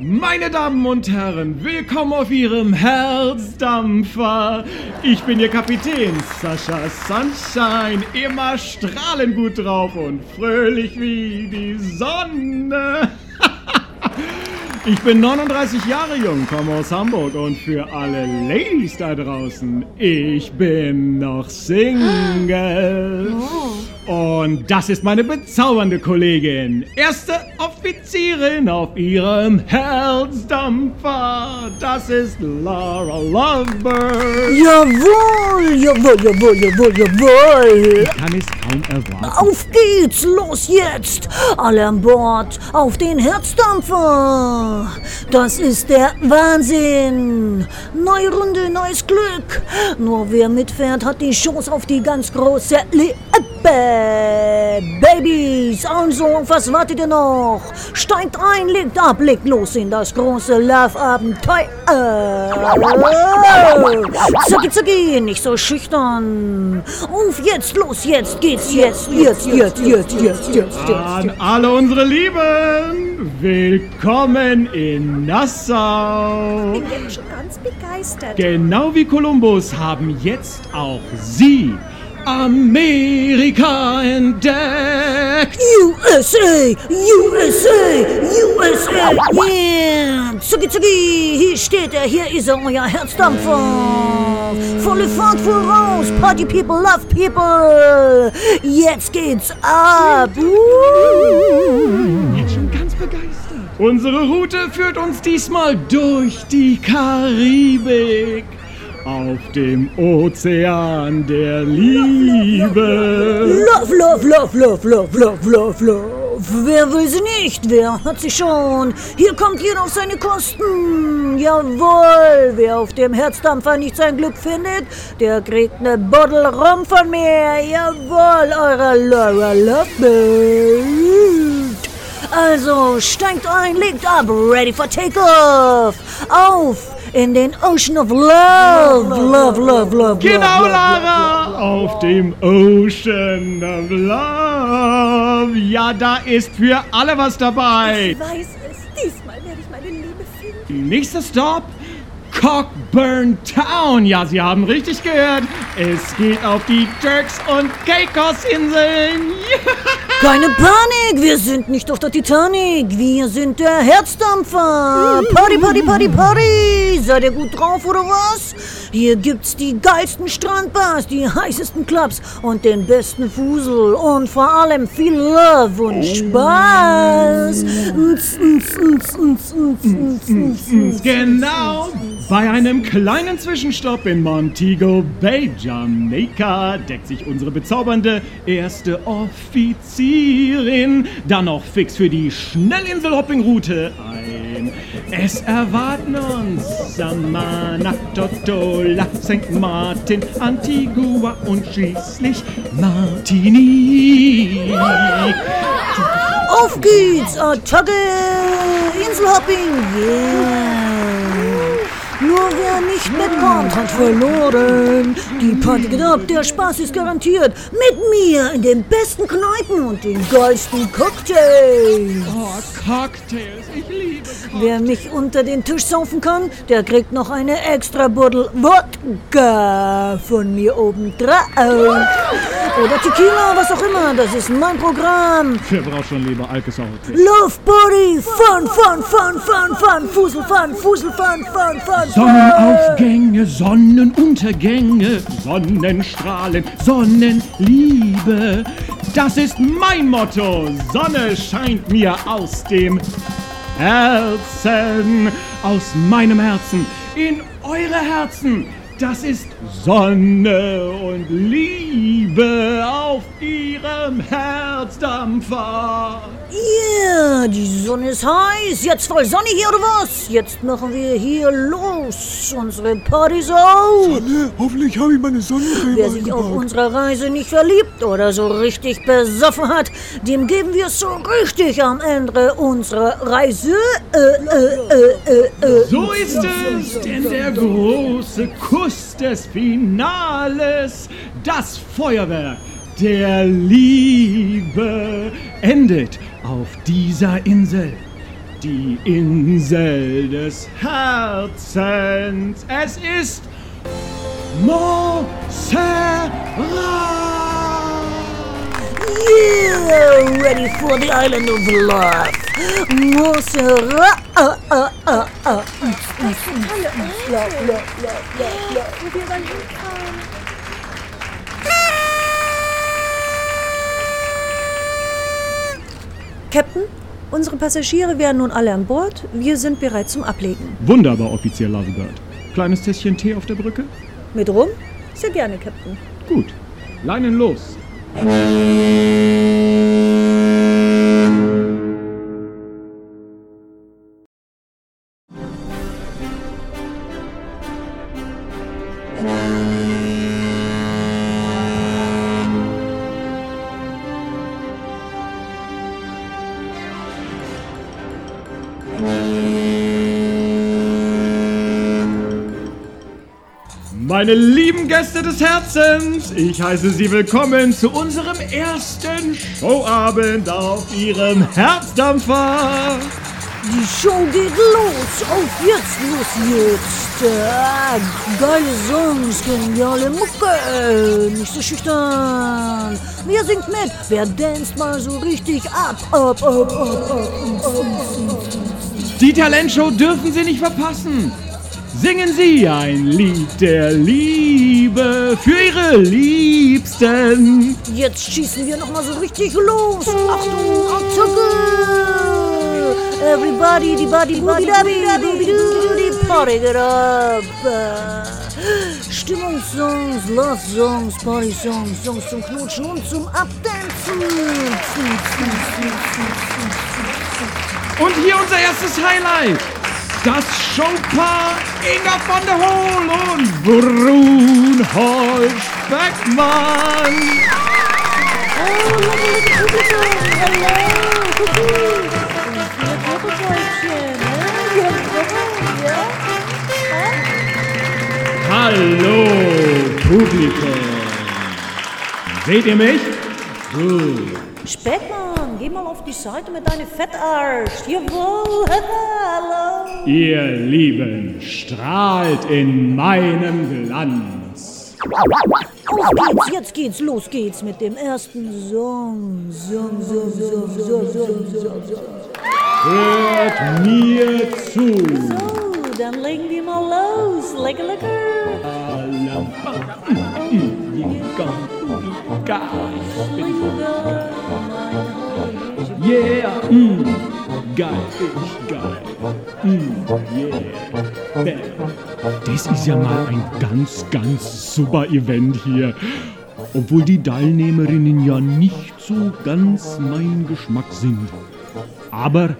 Meine Damen und Herren, willkommen auf Ihrem Herzdampfer. Ich bin Ihr Kapitän, Sascha Sunshine, immer strahlend gut drauf und fröhlich wie die Sonne. Ich bin 39 Jahre jung, komme aus Hamburg und für alle Ladies da draußen, ich bin noch Single. Und das ist meine bezaubernde Kollegin, erste Offizierin auf ihrem Herzdampfer. Das ist Laura Lovebird. Jawohl, jawohl, jawohl, jawohl, jawohl. Kann es kaum erwarten. Auf geht's, los jetzt. Alle an Bord, auf den Herzdampfer. Das ist der Wahnsinn. Neue Runde, neues Glück. Nur wer mitfährt, hat die Chance auf die ganz große Liebe. Babys, also, was wartet ihr noch? Steigt ein, legt ab, legt los in das große Love-Abenteuer. Zucki, zucki, nicht so schüchtern. Auf jetzt, los, jetzt geht's, jetzt, jetzt, jetzt, jetzt, jetzt, jetzt, An jetzt. alle unsere Lieben, willkommen in Nassau. bin jetzt schon ganz begeistert. Genau wie Kolumbus haben jetzt auch Sie Amerika entdeckt. USA, USA, USA, yeah. Zucki, zucki, hier steht er, hier ist er, euer Herzdampfer. Volle Fahrt voraus, Party People, Love People. Jetzt geht's ab. Uh. Jetzt schon ganz begeistert. Unsere Route führt uns diesmal durch die Karibik. Auf dem Ozean der Liebe. Love, love, love, love, love, love, love, love. Wer will sie nicht? Wer hat sie schon? Hier kommt jeder auf seine Kosten. Jawohl, wer auf dem Herzdampfer nicht sein Glück findet, der kriegt ne Bottle Rum von mir. Jawohl, eure Laura Lovebird. Also, steigt ein, legt ab, ready for takeoff. Auf in den Ocean of Love. Love, love, love, Genau, Lara! Auf dem Ocean of Love. Ja, da ist für alle was dabei. Ich weiß es. Diesmal werde ich meine Liebe finden. Nächster Stop, Cockburn Town. Ja, Sie haben richtig gehört. Es geht auf die Turks und Caicos Inseln. Keine Panik, wir sind nicht auf der Titanic, wir sind der Herzdampfer. Party, Party, Party, Party. Seid ihr gut drauf oder was? Hier gibt's die geilsten Strandbars, die heißesten Clubs und den besten Fusel und vor allem viel Love und Spaß. Genau. Bei einem kleinen Zwischenstopp in Montego Bay, Jamaika, deckt sich unsere bezaubernde erste Offizierin dann noch fix für die Schnellinsel-Hopping-Route ein. Es erwarten uns Samana, Totola, St. Martin, Antigua und schließlich Martinique. Auf geht's, Attacke! Inselhopping, yeah! Nur wer nicht mitkommt, hat verloren. Die Party geht ab, der Spaß ist garantiert. Mit mir in den besten Kneipen und den geilsten Cocktails. Oh, Cocktails, ich liebe Cocktails. Wer mich unter den Tisch saufen kann, der kriegt noch eine extra Buddel Wodka von mir oben drauf. Oder Tequila, was auch immer, das ist mein Programm. Wer braucht schon lieber Alkesau? Love Body, Fun, Fun, Fun, Fun, Fun, Fusel, Fun, Fusel, Fun, Fun, Fun, Sonnenaufgänge, Sonnenuntergänge, Sonnenstrahlen, Sonnenliebe. Das ist mein Motto. Sonne scheint mir aus dem Herzen, aus meinem Herzen, in eure Herzen. Das ist Sonne und Liebe auf ihrem Herzdampfer. Ja, die Sonne ist heiß. Jetzt voll Sonne hier oder was? Jetzt machen wir hier los. Unsere Partys auf. Sonne, hoffentlich habe ich meine Sonnencreme Wer sich auf unserer Reise nicht verliebt oder so richtig besoffen hat, dem geben wir es so richtig am Ende unserer Reise. Äh, äh, äh, äh, äh. So ist es, denn der große Kuss des Finales, das Feuerwerk der Liebe, endet auf dieser Insel. Die Insel des Herzens. Es ist Montserrat. Yeah, ready for the island of love. Montserrat. Uh, uh, uh, uh. Love. Wo wir dann hinfahren. Captain, unsere Passagiere wären nun alle an Bord. Wir sind bereit zum Ablegen. Wunderbar, Offizier Lovebird. Kleines Tässchen Tee auf der Brücke? Mit rum? Sehr gerne, Captain. Gut. Leinen los. Meine lieben Gäste des Herzens, ich heiße Sie willkommen zu unserem ersten Showabend auf Ihrem Herzdampfer. Die Show geht los. Auf jetzt, los jetzt. Ah, geile Songs, geniale Mucke. Nicht so schüchtern. Wer singt mit? Wer danst mal so richtig ab? Ab, ab, ab, ab. Die Talentshow dürfen Sie nicht verpassen. Singen Sie ein Lied der Liebe für Ihre Liebsten. Jetzt schießen wir noch mal so richtig los. Achtung, Attacke. Everybody, die Body, Body, Body, Party get up. Stimmungssongs, Love-Songs, Party-Songs, Songs zum Knutschen und zum Abdancen. Und hier unser erstes Highlight. Das Showpaar Inga von der Hohl und Brunhold Speckmann. Hallo, Publikum. Seht ihr mich? Gut. Speckmann, geh mal auf die Seite mit deinem Fettarsch. Jawohl, hallo. Ihr Lieben, strahlt in meinem Glanz. Auf geht's, jetzt geht's, los geht's mit dem ersten Song. Song, Song, Song, Song, Song, Song, Song. Hört mir zu. So, dann legen wir mal los. Lecker, lecker. Yeah, mm, geil, ich geil. Das ist ja mal ein ganz, ganz super Event hier. Obwohl die Teilnehmerinnen ja nicht so ganz mein Geschmack sind. Aber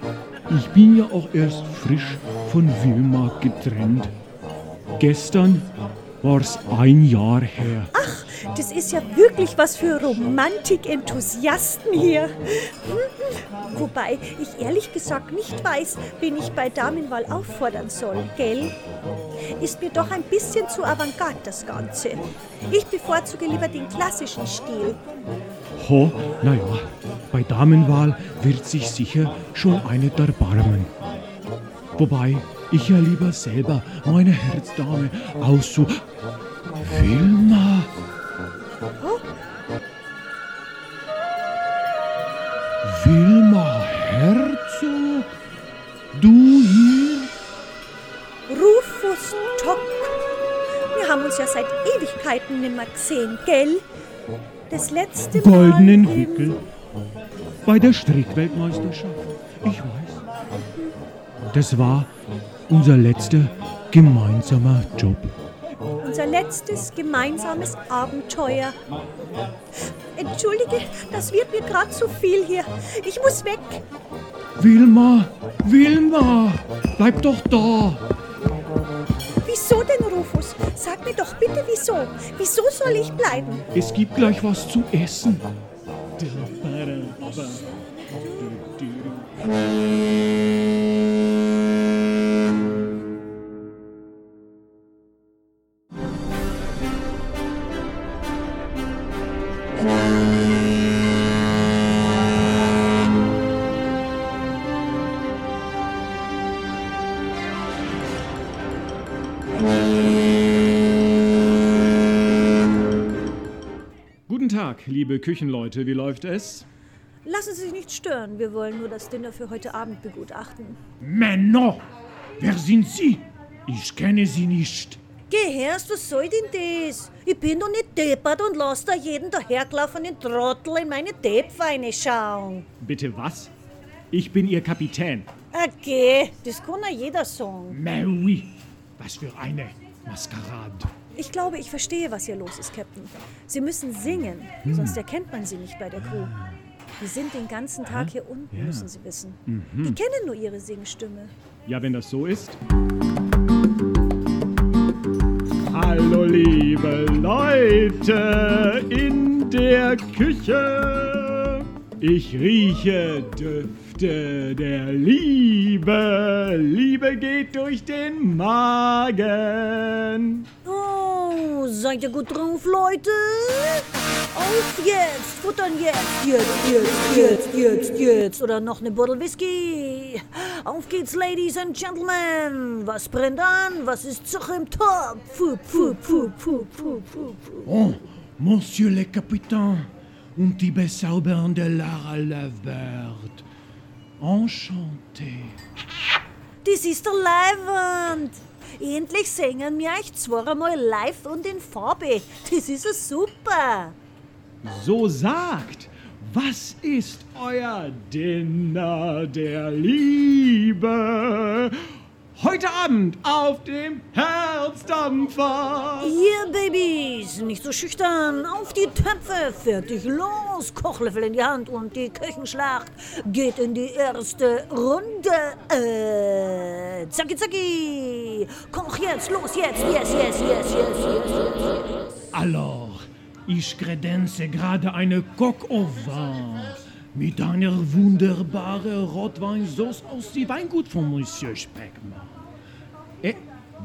ich bin ja auch erst frisch von Wilma getrennt. Gestern war's ein Jahr her. Das ist ja wirklich was für Romantik-Enthusiasten hier. Hm? Wobei ich ehrlich gesagt nicht weiß, wen ich bei Damenwahl auffordern soll, gell? Ist mir doch ein bisschen zu avantgarde das Ganze. Ich bevorzuge lieber den klassischen Stil. Ho, naja, bei Damenwahl wird sich sicher schon eine erbarmen. Wobei ich ja lieber selber meine Herzdame aussu... Wilma! Wilma Herzog? Du hier? Rufus Tock. Wir haben uns ja seit Ewigkeiten nimmer gesehen, gell? Das letzte Mal. Goldenen Wickel. Bei der Strickweltmeisterschaft. Ich weiß. Das war unser letzter gemeinsamer Job. Unser letztes gemeinsames Abenteuer. Entschuldige, das wird mir gerade zu viel hier. Ich muss weg. Wilma, Wilma, bleib doch da. Wieso denn, Rufus? Sag mir doch bitte wieso. Wieso soll ich bleiben? Es gibt gleich was zu essen. Tag, liebe Küchenleute, wie läuft es? Lassen Sie sich nicht stören. Wir wollen nur das Dinner für heute Abend begutachten. Männer! Wer sind Sie? Ich kenne Sie nicht. Gehörst, was soll denn das? Ich bin doch nicht deppert und lass da jeden dahergelaufenen Trottel in meine Deppweine schauen. Bitte was? Ich bin Ihr Kapitän. Okay, das kann ja jeder sagen. Mary! Was für eine Maskerade. Ich glaube, ich verstehe, was hier los ist, Captain. Sie müssen singen, sonst erkennt man sie nicht bei der Crew. Die sind den ganzen Tag hier unten, müssen Sie wissen. Die kennen nur ihre Singstimme. Ja, wenn das so ist. Hallo, liebe Leute in der Küche. Ich rieche Düfte der Liebe. Liebe geht durch den Magen. Seid ihr gut drauf, Leute? Auf jetzt, futtern jetzt, jetzt, jetzt, jetzt, jetzt, jetzt. Oder noch eine Bottle Whisky. Auf geht's, Ladies and Gentlemen. Was brennt an? Was ist Sache im Topf? Puh, puh, puh, puh, puh, puh, puh. Oh, Monsieur le Capitaine und die bezaubernde Lara Lovebird. Enchanté. Das ist der Leihwand. Endlich singen wir euch zweimal live und in Farbe. Das ist ja super. So sagt, was ist euer Dinner der Liebe? Heute Abend auf dem Herzdampfer. Hier, Babys, nicht so schüchtern. Auf die Töpfe, fertig, los. Kochlöffel in die Hand und die Küchenschlacht geht in die erste Runde. Äh, zacki, zacki. Koch jetzt, los, jetzt, yes, yes, yes, yes, yes, yes, yes. Alors, ich kredenze gerade eine Coq au vin mit einer wunderbaren Rotweinsauce aus dem Weingut von Monsieur Speckmann. Et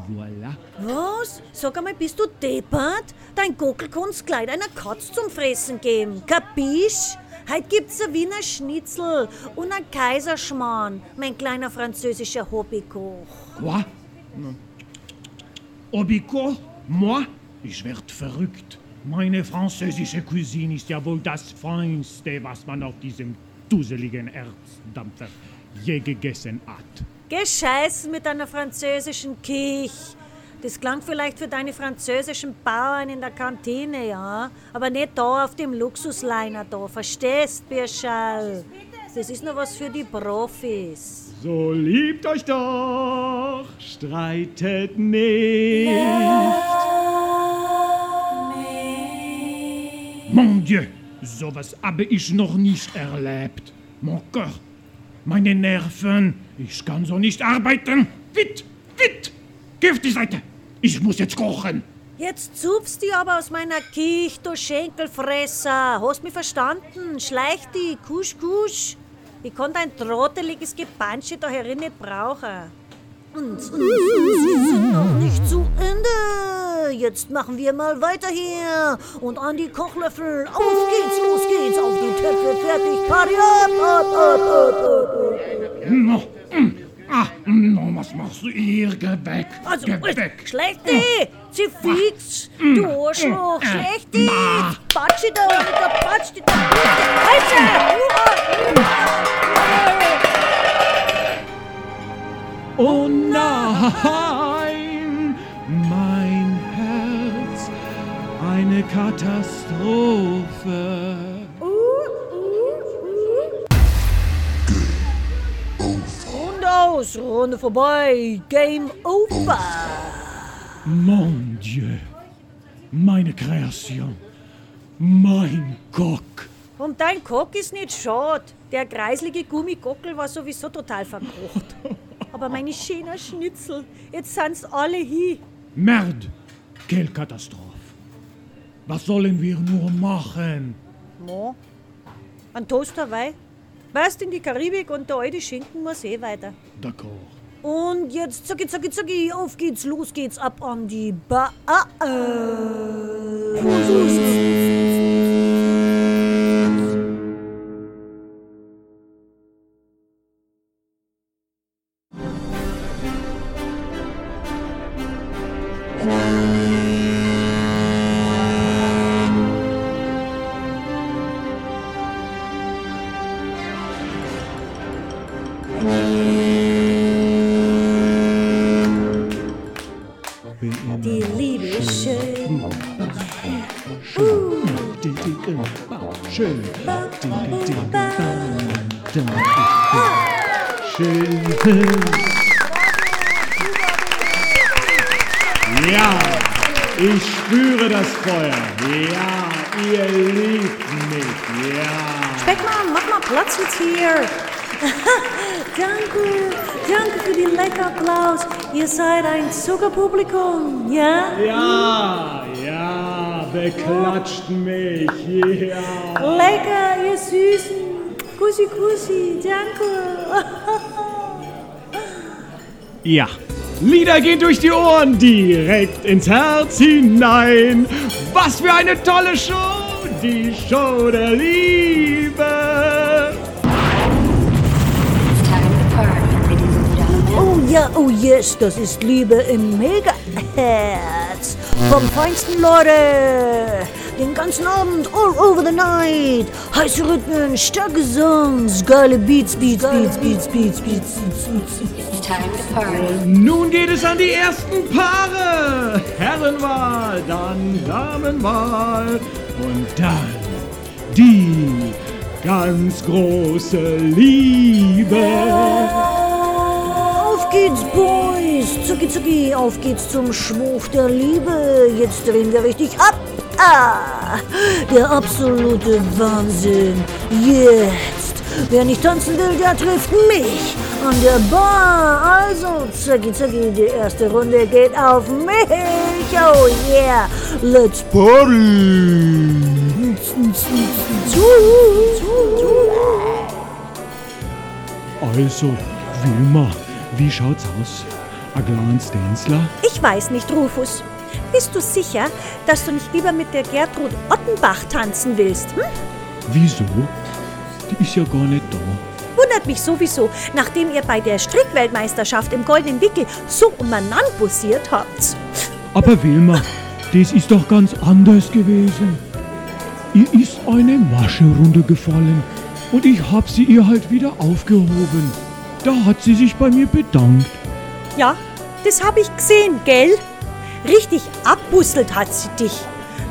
voilà. Was? Sag einmal, bist du deppert? Dein Gockel kann's gleich einer Katz zum Fressen geben. Kapisch? Heute gibt's ein Wiener Schnitzel und ein Kaiserschmarrn, mein kleiner französischer Hobbykoch. Quoi? Obico? Moi? Ich werd verrückt. Meine französische Cuisine ist ja wohl das Feinste, was man auf diesem duseligen Erzdampfer je gegessen hat. Gescheißen mit deiner französischen Kich. Das klang vielleicht für deine französischen Bauern in der Kantine, ja? Aber nicht da auf dem Luxusliner da, verstehst, Birschall? Das ist nur was für die Profis. So liebt euch doch, streitet nicht. Mon Dieu, sowas habe ich noch nicht erlebt. Mon Cœur, meine Nerven, ich kann so nicht arbeiten. Witt, witt, geh auf die Seite. Ich muss jetzt kochen. Jetzt zupfst du aber aus meiner Kich, du Schenkelfresser. Hast mich verstanden? Schleich die, kusch, kusch. Ich kann dein trotteliges Gepansche da herin nicht brauchen. Und, und sie sind noch nicht zu Ende. Jetzt machen wir mal weiter hier. Und an die Kochlöffel. Auf geht's, los geht's. Auf die Töpfe, fertig. Party ab, ab, ab, ab, ab. No, mm, ah, no, was machst du hier? Geh weg, Also, geh weg. Schlechte, sie fix, du Arschloch, schlechte, na. Patschi da, der Patschi da, Alter, Oh nein, mein Herz, eine Katastrophe. Runde aus, Runde vorbei, Game over. Mon Dieu, Meine Kreation. Mein Gok. Und dein Kock ist nicht schade. Der kreislige Gummigockel war sowieso total verkocht. Aber meine schönen Schnitzel, jetzt sind's alle hier. Merde. Quelle Katastrophe. Was sollen wir nur machen? Mo, ein Toast Hawaii. Weißt in die Karibik und der alte Schinken muss eh weiter. D'accord. Und jetzt zacki, zacki, zacki, auf geht's, los geht's ab an die Ba. Die Ihr seid ein Zuckerpublikum, ja? Ja, ja, beklatscht mich. Ja. Lecker, ihr Süßen. Kussi, kussi, danke. Ja. Lieder gehen durch die Ohren, direkt ins Herz hinein. Was für eine tolle Show, die Show der Liebe. Ja, oh yes, das ist Liebe im Megaherz. Vom feinsten Leute. Den ganzen Abend, all over the night. Heiße Rhythmen, starke Songs, geile Beats, Beats, Beats, Beats, Beats, Beats, Beats, Beats. It's time to party. Nun geht es an die ersten Paare. Herrenwahl, dann Damenwahl und dann die ganz große Liebe. Auf geht's, Boys. Zucki, zucki, auf geht's zum Schwurf der Liebe. Jetzt drehen wir richtig ab. Ah, der absolute Wahnsinn. Jetzt. Wer nicht tanzen will, der trifft mich an der Bar. Also, zucki, zucki, die erste Runde geht auf mich. Oh yeah, let's party. Also, Wilma, wie schaut's aus? Ein kleines Tänzler? Ich weiß nicht, Rufus. Bist du sicher, dass du nicht lieber mit der Gertrud Ottenbach tanzen willst? Hm? Wieso? Die ist ja gar nicht da. Wundert mich sowieso, nachdem ihr bei der Strickweltmeisterschaft im Goldenen Wickel so umeinander bussiert habt. Aber Wilma, das ist doch ganz anders gewesen. Ihr ist eine Masche runtergefallen und ich hab sie ihr halt wieder aufgehoben. Da hat sie sich bei mir bedankt. Ja, das habe ich gesehen, gell? Richtig abbusselt hat sie dich.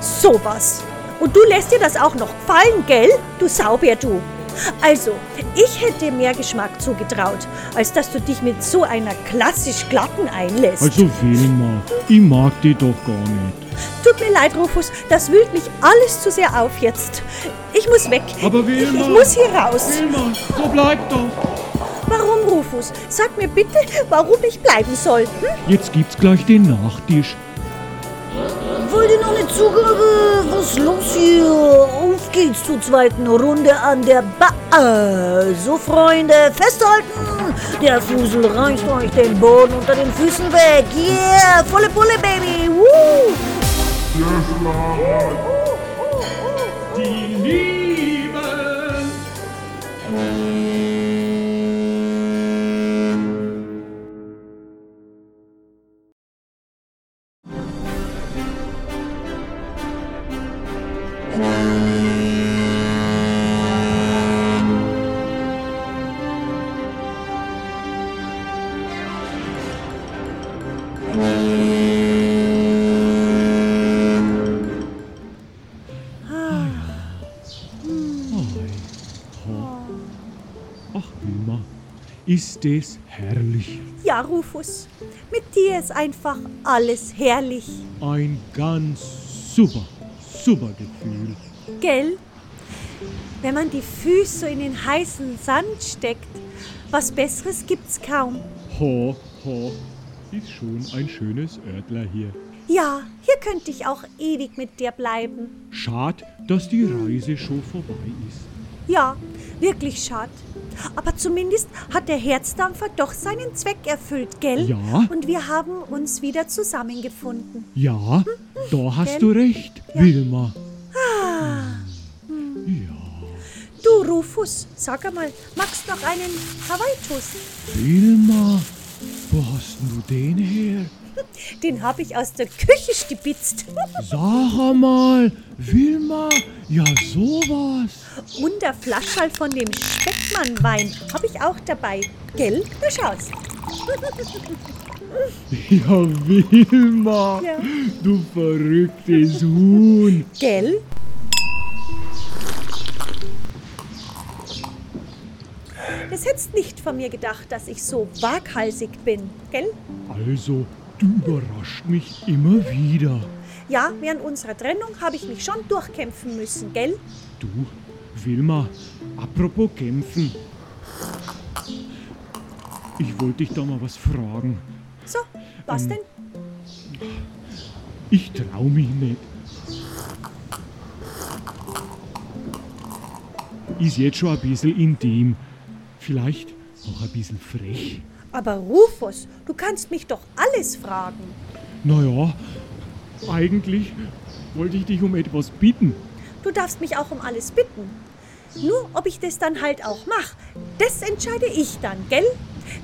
Sowas. Und du lässt dir das auch noch gefallen, gell? Du Saubär, du. Also, ich hätte mehr Geschmack zugetraut, als dass du dich mit so einer klassisch glatten einlässt. Also Wilma, ich mag die doch gar nicht. Tut mir leid, Rufus, das wühlt mich alles zu sehr auf jetzt. Ich muss weg. Aber Wilma- Ich, ich muss hier raus. Wilma, so bleib doch. Warum, Rufus? Sag mir bitte, warum ich bleiben soll. Hm? Jetzt gibt's gleich den Nachtisch. Wollt ihr noch eine Zugabe? Was ist los hier? Auf geht's zur zweiten Runde an der Bar. So, Freunde, festhalten! Der Fusel reißt euch den Boden unter den Füßen weg. Yeah, volle Pulle, Baby! Woo! Die ist das herrlich. Ja, Rufus, mit dir ist einfach alles herrlich. Ein ganz super, super Gefühl. Gell? Wenn man die Füße so in den heißen Sand steckt, was Besseres gibt's kaum. Ho, ho, ist schon ein schönes Örtler hier. Ja, hier könnte ich auch ewig mit dir bleiben. Schad, dass die Reise schon vorbei ist. Ja, wirklich schade. Aber zumindest hat der Herzdampfer doch seinen Zweck erfüllt, gell? Ja. Und wir haben uns wieder zusammengefunden. Ja, da hast Gell? du recht, Wilma. Du, Rufus, sag einmal, magst noch einen Hawaii-Toast? Wilma, wo hast denn du den her? Den habe ich aus der Küche stibitzt. Sag einmal, Wilma, ja sowas. Und der Flaschall von dem Speckmann-Wein habe ich auch dabei. Gell? Na schau's. Ja, Wilma, Ja. du verrücktes Huhn. Gell? Das hättest nicht von mir gedacht, dass ich so waghalsig bin, gell? Also, du überrascht mich immer wieder. Ja, während unserer Trennung habe ich mich schon durchkämpfen müssen, gell? Du, Wilma, apropos kämpfen. Ich wollte dich da mal was fragen. So, was denn? Ich trau mich nicht. Ist jetzt schon ein bisschen intim. Vielleicht noch ein bisschen frech. Aber Rufus, du kannst mich doch alles fragen. Naja, eigentlich wollte ich dich um etwas bitten. Du darfst mich auch um alles bitten. Nur ob ich das dann halt auch mache, das entscheide ich dann, gell?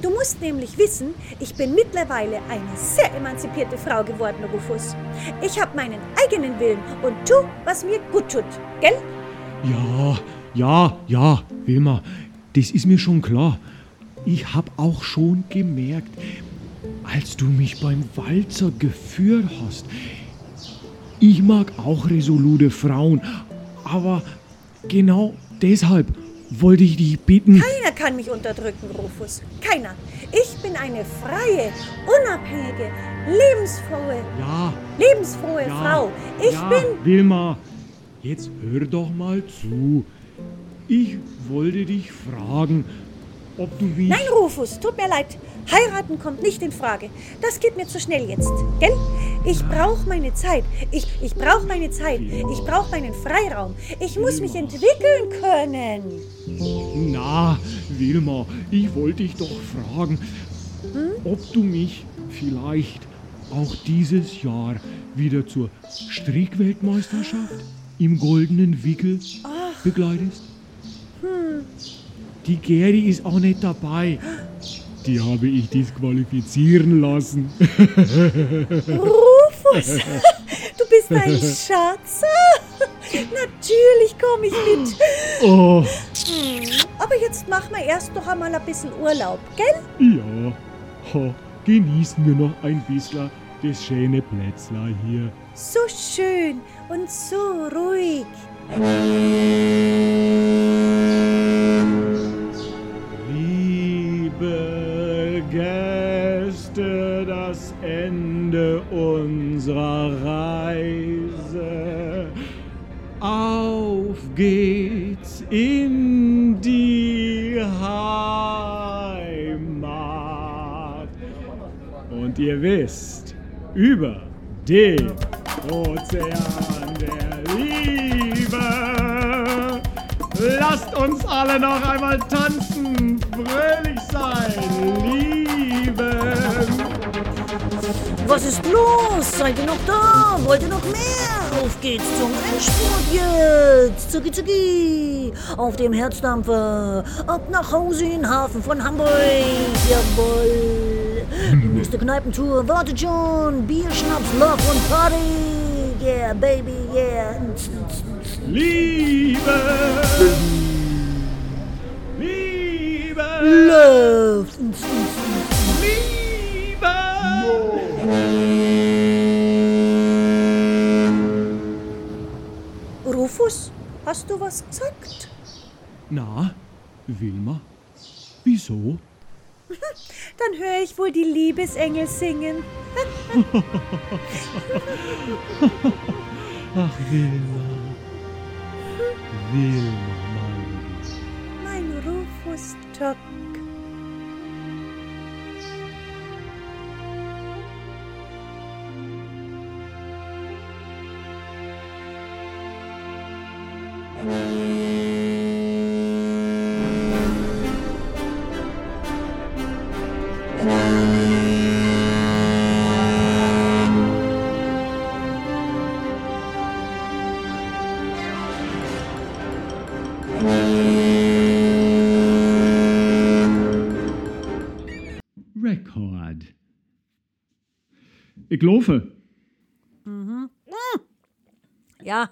Du musst nämlich wissen, ich bin mittlerweile eine sehr emanzipierte Frau geworden, Rufus. Ich habe meinen eigenen Willen und tu, was mir gut tut, gell? Ja, ja, ja, Wilma, das ist mir schon klar. Ich hab auch schon gemerkt, als du mich beim Walzer geführt hast. Ich mag auch resolute Frauen, aber genau deshalb wollte ich dich bitten. Keiner kann mich unterdrücken, Rufus. Keiner. Ich bin eine freie, unabhängige, lebensfrohe, Ja, lebensfrohe ja, Frau. Ich ja, bin. Wilma, jetzt hör doch mal zu. Ich wollte dich fragen, ob du mich. Nein, Rufus, tut mir leid. Heiraten kommt nicht in Frage. Das geht mir zu schnell jetzt, gell? Ich brauche meine Zeit. Ich, ich brauche meine Zeit. Ich brauche meinen Freiraum. Ich muss mich entwickeln können. Na, Wilma, ich wollte dich doch fragen, ob du mich vielleicht auch dieses Jahr wieder zur Strickweltmeisterschaft im goldenen Wickel begleitest? Die Geri ist auch nicht dabei. Die habe ich disqualifizieren lassen. Rufus, du bist ein Schatz. Natürlich komme ich mit. Oh, Aber jetzt machen wir erst noch einmal ein bisschen Urlaub, gell? ja. Ha, genießen wir noch ein bisschen das schöne Plätzler hier. So schön und so ruhig. Ihr wisst, über den Ozean der Liebe. Lasst uns alle noch einmal tanzen, fröhlich sein, lieben. Was ist los? Seid ihr noch da? Wollt ihr noch mehr? Auf geht's zum Endspurt jetzt. Zucki zucki. Auf dem Herzdampfer. Ab nach Hause in den Hafen von Hamburg. Jawohl. Die nächste Kneipentour wartet schon. Bier, Schnaps, Love und Party. Yeah, baby, yeah. Liebe. Liebe. Love. Liebe. Rufus, hast du was gesagt? Na, Wilma, wieso? Dann höre ich wohl die Liebesengel singen. Ach, Wilma. Wilma, mein Rufus Tuck. Ich laufe. Ja,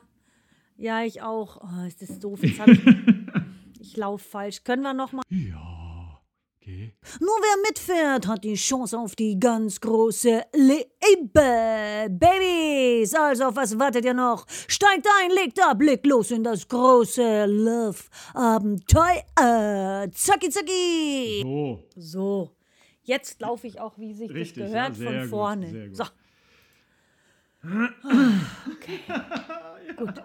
ja, ich auch. Oh, ist das doof. Jetzt hab ich ich laufe falsch. Können wir noch mal? Ja, okay. Nur wer mitfährt, hat die Chance auf die ganz große Liebe. Babys, also auf was wartet ihr noch? Steigt ein, legt ab, legt los in das große Love-Abenteuer. Zacki, zacki. So, So, jetzt laufe ich auch, wie sich Richtig, das ja, gehört, sehr von gut, vorne. sehr gut. So. Okay. Gut. ja,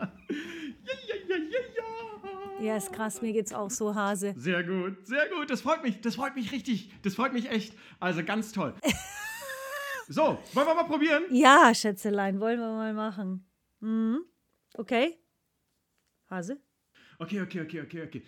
ja, ja, ja. Ja, ist krass, mir geht's auch so, Hase. Sehr gut, sehr gut. Das freut mich. Das freut mich richtig. Das freut mich echt. Also ganz toll. So, wollen wir mal probieren? Ja, Schätzelein, wollen wir mal machen. Mhm. Okay. Hase? Okay, okay, okay, okay, okay.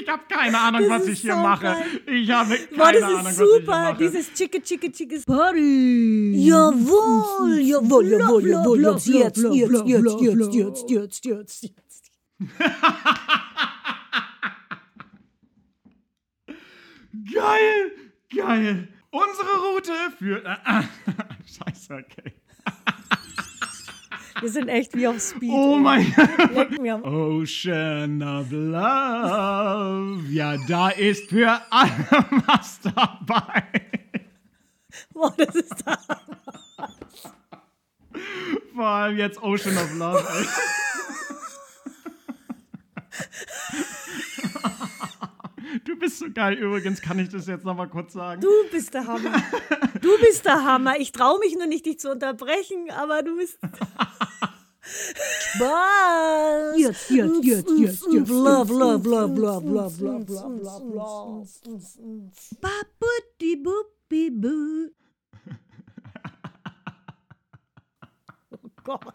Ich habe keine Ahnung, Das was ich hier so mache. geil. Ich habe keine Boah, das Ahnung, ist was ich hier super. mache. Dieses Chicke, Chicke, Chicke. Party. Jawohl, jawohl, jawohl, jawohl. Jetzt, jetzt, jetzt, jetzt, jetzt, jetzt, jetzt, jetzt, jetzt. Geil, geil. Unsere Route führt. Scheiße, okay. Wir sind echt wie auf Speed. Oh ey. mein Gott. Ocean of Love. Ja, da ist für alle was dabei. Boah, das ist da. Vor allem jetzt Ocean of Love, ey. Du bist so geil. Übrigens kann ich das jetzt noch mal kurz sagen. Du bist der Hammer. Du bist der Hammer. Ich traue mich nur nicht, dich zu unterbrechen, aber du bist. Spaß. Jetzt, jetzt, jetzt, jetzt, jetzt. Love, love, love, love, love, love, love, love, love. Babutti, buppi, bu. Oh Gott.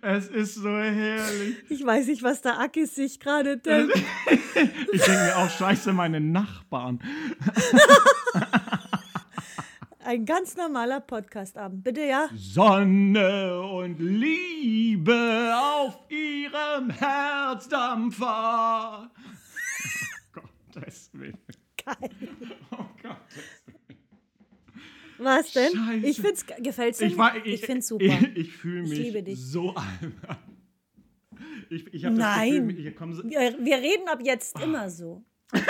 Es ist so herrlich. Ich weiß nicht, was der Akis sich gerade denkt. Ich denke mir auch, scheiße, meine Nachbarn. Ein ganz normaler Podcastabend. Bitte, ja? Sonne und Liebe auf ihrem Herzdampfer. Oh Gottes Willen. Geil. Oh Gottes Was denn? Scheiße. Ich find's, ge- gefällt's dir? Ich, war- ich, ich, find's super. Ich, ich fühle Ich mich liebe dich. so albern. Ich, ich Nein. Das Gefühl, so, wir, wir reden ab jetzt immer so.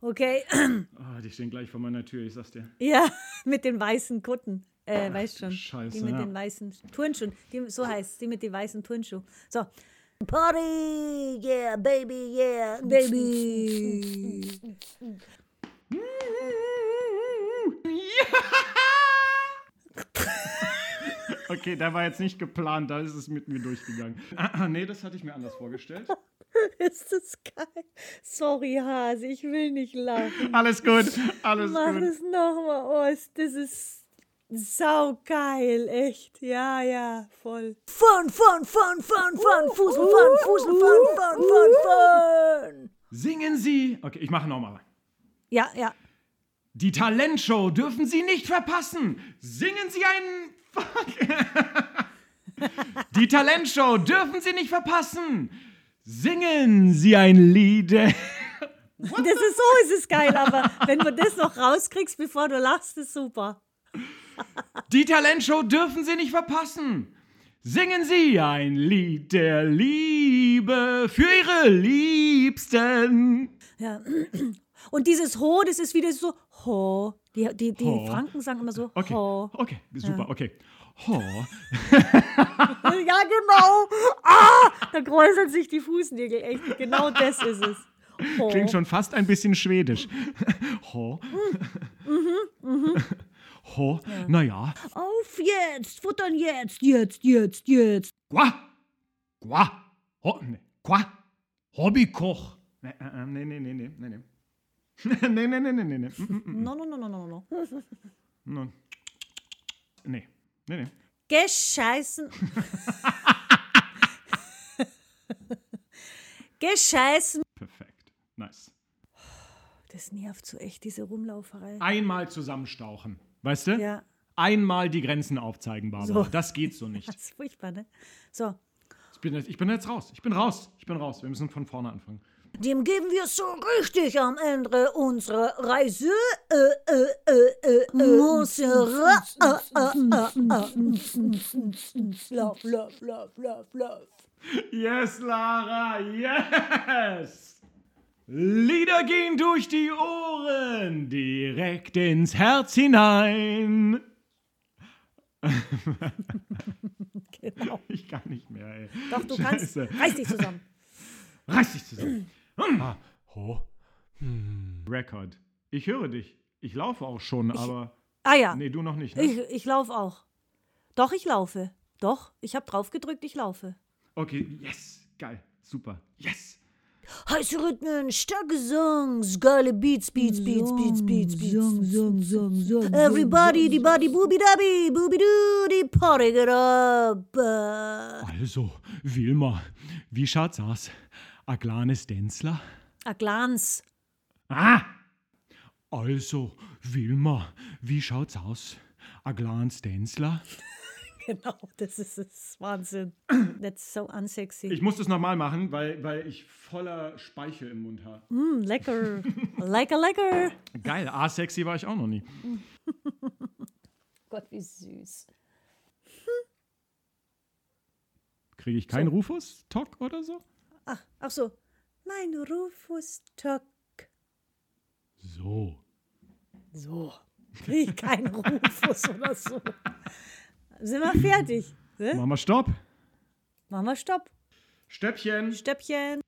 okay. oh, die stehen gleich vor meiner Tür, ich sag's dir. Ja, mit den weißen Kutten. Äh, weißt schon. Scheiße, die mit ja. den weißen Turnschuhen. Die, so heißt die mit den weißen Turnschuhen. So. Party, yeah, baby, yeah, baby. Okay, der war jetzt nicht geplant, da ist es mit mir durchgegangen. Ah, nee, das hatte ich mir anders vorgestellt. Ist das geil. Sorry, Hase, ich will nicht lachen. Alles gut, alles Mach gut. das nochmal aus. Das ist saugeil, echt. Ja, ja, voll. Fun, fun, fun, fun, fun, Fusel, fun, Fusel, fun, fun, fun, fun. Singen Sie. Okay, ich mache nochmal. Ja, ja. Die Talentshow dürfen Sie nicht verpassen. Singen Sie einen. Fuck. Die Talentshow dürfen Sie nicht verpassen. Singen Sie ein Lied. Das ist so, ist es geil, aber wenn du das noch rauskriegst, bevor du lachst, ist super. Die Talentshow dürfen Sie nicht verpassen. Singen Sie ein Lied der Liebe für Ihre Liebsten. Ja. Und dieses Ho, das ist wieder so Ho. Die, die, die Ho. Franken sagen immer so Okay, Ho. okay, super, okay. Ho. Ja, genau. Ah, da kräuseln sich die Fußnägel. Echt, genau das ist es. Klingt schon fast ein bisschen schwedisch. Ho. Ho. Naja. Auf jetzt, futtern jetzt, jetzt, jetzt, jetzt. Qua. Qua. Ho. Ne. Qua. Hobbykoch. Nee, äh, äh, nee, nee, nee, nee, nee. nee. nee, nee, nee, nee, nee, nee. Mm, mm, mm. No, no, no, no, no, no. No. Nee, nee, nee. Gescheißen. Gescheißen. Perfekt. Nice. Das nervt so echt, diese Rumlauferei. Einmal zusammenstauchen. Weißt du? Ja, Einmal die Grenzen aufzeigen, Barbara. So. Das geht so nicht. das ist furchtbar, ne? So, Ich bin, jetzt, ich bin jetzt raus. Ich bin raus. Ich bin raus. Wir müssen von vorne anfangen. Dem geben wir so richtig am Ende unserer Reise. Äh, äh, äh, äh. Lauf, lauf, lauf, lauf, lauf. Yes, Lara, yes! Lieder gehen durch die Ohren, direkt ins Herz hinein. Genau. Ich kann nicht mehr, ey. Doch, du kannst. Scheiße. Reiß dich zusammen. Reiß dich zusammen. Ah, ho. Hm. Record. Ich höre dich. Ich laufe auch schon, aber. Ah ja, Nee, du noch nicht. Ne? ich, ich laufe auch. Doch, ich laufe. Doch, ich habe drauf gedrückt, ich laufe. Okay, yes. Geil. Super. Yes. Heiße Rhythmen, starke Songs, geile Beats, Beats, Beats, Beats, Beats, Beats. Song, Song, Song, Song. Everybody, die Body, booby dabi, booby doo, die Party get up. Also, Wilma, wie schaut's aus? A kleines Denzler? A Glanz. Ah! Also, Wilma, wie schaut's aus? A kleines Denzler? Genau, das ist es. Wahnsinn. That's so unsexy. Ich muss das nochmal machen, weil, weil ich voller Speichel im Mund habe. Mm, lecker. lecker, lecker. Geil, asexy war ich auch noch nie. Gott, wie süß. Kriege ich keinen Rufus-Talk oder so? Ach, ach so. Mein Rufus Tock. So. So. Krieg keinen Rufus oder so. Sind wir fertig? Ne? Machen wir Stopp. Machen wir Stopp. Stöppchen. Stöppchen.